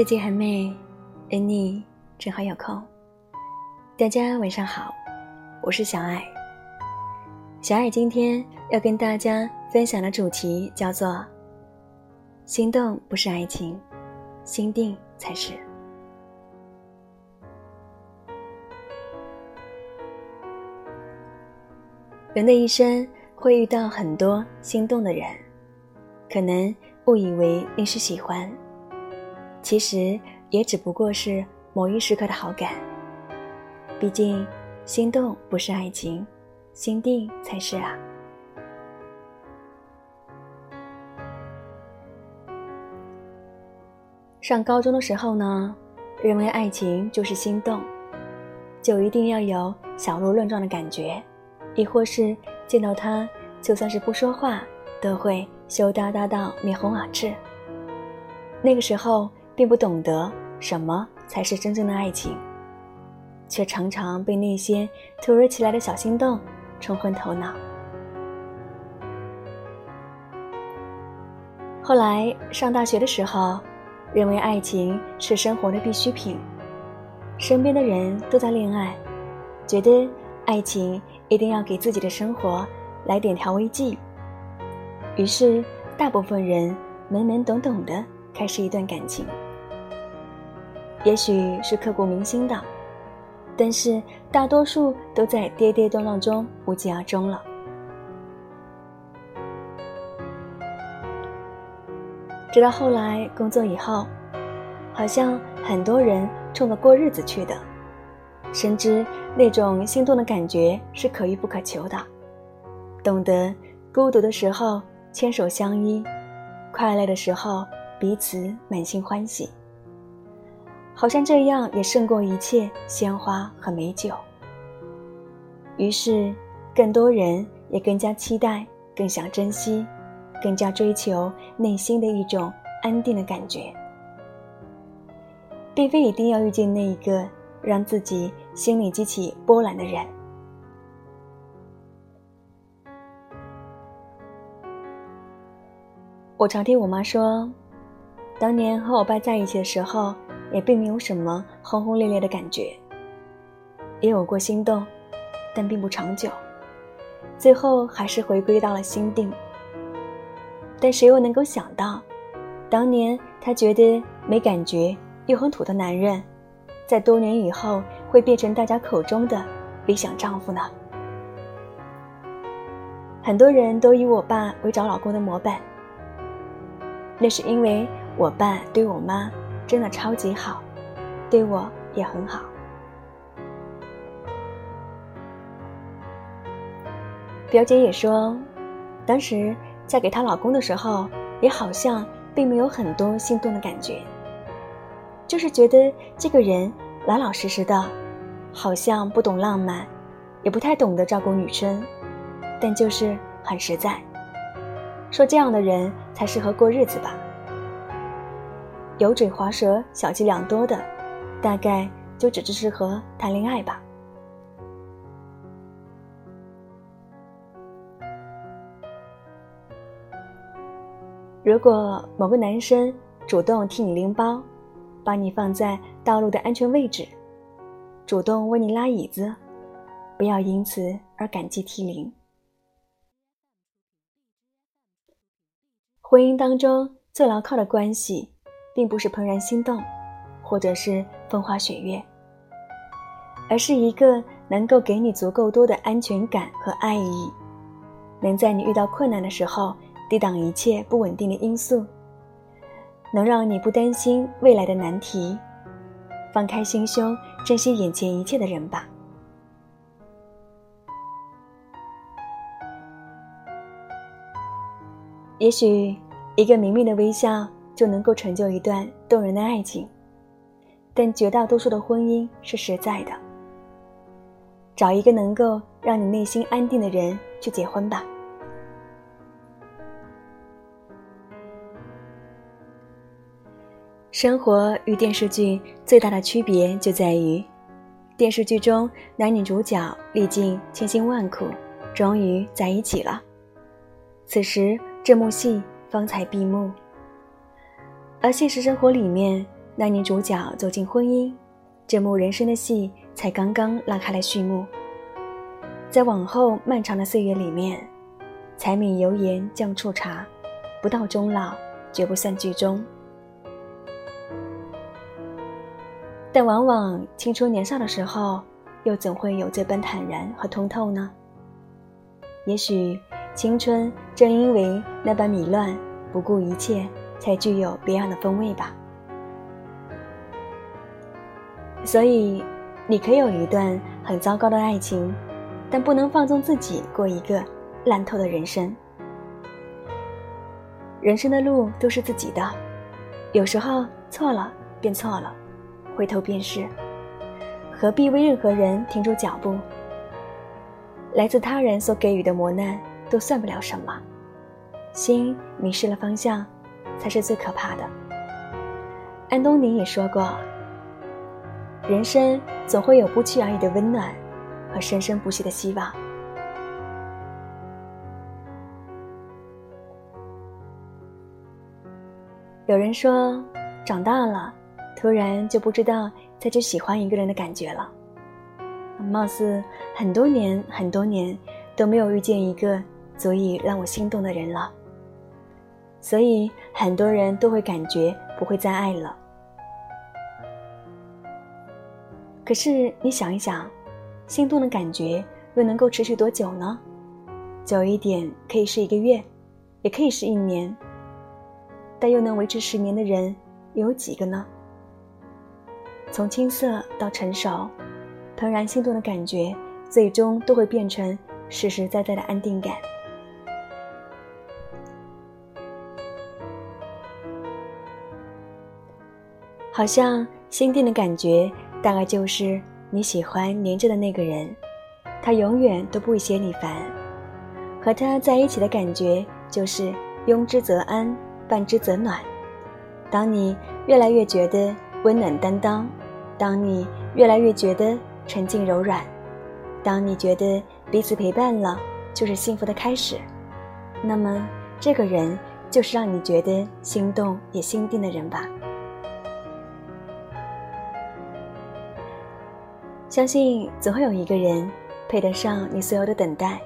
世界很美，而你正好有空。大家晚上好，我是小爱。小爱今天要跟大家分享的主题叫做“心动不是爱情，心定才是”。人的一生会遇到很多心动的人，可能误以为那是喜欢，其实也只不过是某一时刻的好感。毕竟，心动不是爱情，心定才是啊。上高中的时候呢，认为爱情就是心动，就一定要有小鹿乱撞的感觉。亦或是见到他，就算是不说话，都会羞答答到面红耳赤。那个时候并不懂得什么才是真正的爱情，却常常被那些突如其来的小心动冲昏头脑。后来上大学的时候，认为爱情是生活的必需品，身边的人都在恋爱，觉得爱情。一定要给自己的生活来点调味剂。于是，大部分人懵懵懂懂的开始一段感情，也许是刻骨铭心的，但是大多数都在跌跌撞撞中无疾而终了。直到后来工作以后，好像很多人冲着过日子去的。深知那种心动的感觉是可遇不可求的，懂得孤独的时候牵手相依，快乐的时候彼此满心欢喜。好像这样也胜过一切鲜花和美酒。于是，更多人也更加期待，更想珍惜，更加追求内心的一种安定的感觉，并非一定要遇见那一个。让自己心里激起波澜的人。我常听我妈说，当年和我爸在一起的时候，也并没有什么轰轰烈烈的感觉，也有过心动，但并不长久，最后还是回归到了心定。但谁又能够想到，当年他觉得没感觉又很土的男人。在多年以后，会变成大家口中的理想丈夫呢？很多人都以我爸为找老公的模板，那是因为我爸对我妈真的超级好，对我也很好。表姐也说，当时嫁给她老公的时候，也好像并没有很多心动的感觉。就是觉得这个人老老实实的，好像不懂浪漫，也不太懂得照顾女生，但就是很实在。说这样的人才适合过日子吧。油嘴滑舌、小伎俩多的，大概就只是适合谈恋爱吧。如果某个男生主动替你拎包，把你放在道路的安全位置，主动为你拉椅子，不要因此而感激涕零。婚姻当中最牢靠的关系，并不是怦然心动，或者是风花雪月，而是一个能够给你足够多的安全感和爱意，能在你遇到困难的时候抵挡一切不稳定的因素。能让你不担心未来的难题，放开心胸，珍惜眼前一切的人吧。也许一个明媚的微笑就能够成就一段动人的爱情，但绝大多数的婚姻是实在的。找一个能够让你内心安定的人去结婚吧。生活与电视剧最大的区别就在于，电视剧中男女主角历尽千辛万苦，终于在一起了。此时这幕戏方才闭幕。而现实生活里面，男女主角走进婚姻，这幕人生的戏才刚刚拉开了序幕。在往后漫长的岁月里面，柴米油盐酱醋茶，不到终老绝不算剧终。但往往青春年少的时候，又怎会有这般坦然和通透呢？也许青春正因为那般迷乱、不顾一切，才具有别样的风味吧。所以，你可以有一段很糟糕的爱情，但不能放纵自己过一个烂透的人生。人生的路都是自己的，有时候错了便错了，回头便是，何必为任何人停住脚步？来自他人所给予的磨难都算不了什么，心迷失了方向，才是最可怕的。安东尼也说过。人生总会有不期而遇的温暖，和生生不息的希望。有人说，长大了，突然就不知道再去喜欢一个人的感觉了。貌似很多年、很多年都没有遇见一个足以让我心动的人了，所以很多人都会感觉不会再爱了。可是你想一想，心动的感觉又能够持续多久呢？久一点可以是一个月，也可以是一年。但又能维持十年的人又有几个呢？从青涩到成熟，怦然心动的感觉，最终都会变成实实在在的安定感。好像心定的感觉。大概就是你喜欢黏着的那个人，他永远都不会嫌你烦。和他在一起的感觉就是拥之则安，伴之则暖。当你越来越觉得温暖担当，当你越来越觉得沉静柔软，当你觉得彼此陪伴了就是幸福的开始，那么这个人就是让你觉得心动也心定的人吧。相信总会有一个人配得上你所有的等待，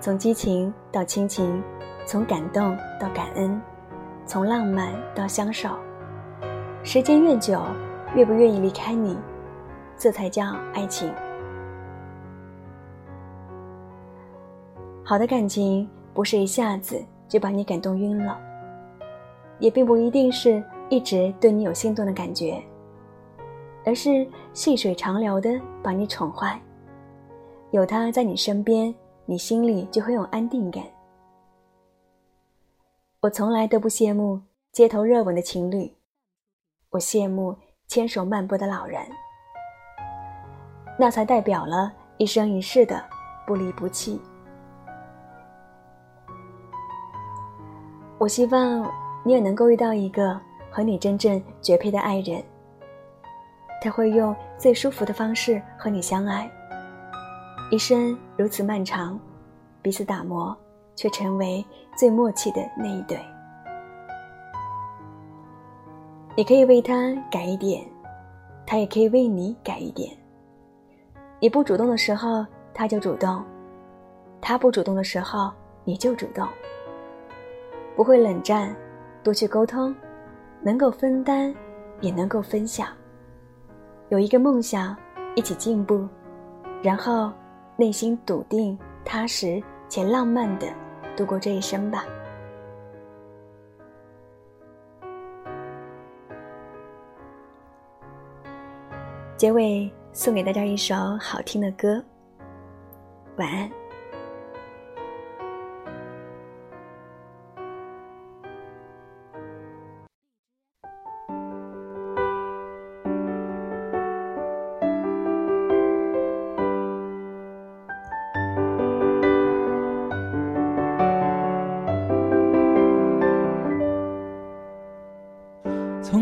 从激情到亲情，从感动到感恩，从浪漫到相守。时间越久，越不愿意离开你，这才叫爱情。好的感情不是一下子就把你感动晕了，也并不一定是一直对你有心动的感觉。而是细水长流的把你宠坏，有他在你身边，你心里就会有安定感。我从来都不羡慕街头热吻的情侣，我羡慕牵手漫步的老人，那才代表了一生一世的不离不弃。我希望你也能够遇到一个和你真正绝配的爱人。他会用最舒服的方式和你相爱，一生如此漫长，彼此打磨，却成为最默契的那一对。你可以为他改一点，他也可以为你改一点。你不主动的时候，他就主动；他不主动的时候，你就主动。不会冷战，多去沟通，能够分担，也能够分享。有一个梦想，一起进步，然后内心笃定、踏实且浪漫的度过这一生吧。结尾送给大家一首好听的歌，晚安。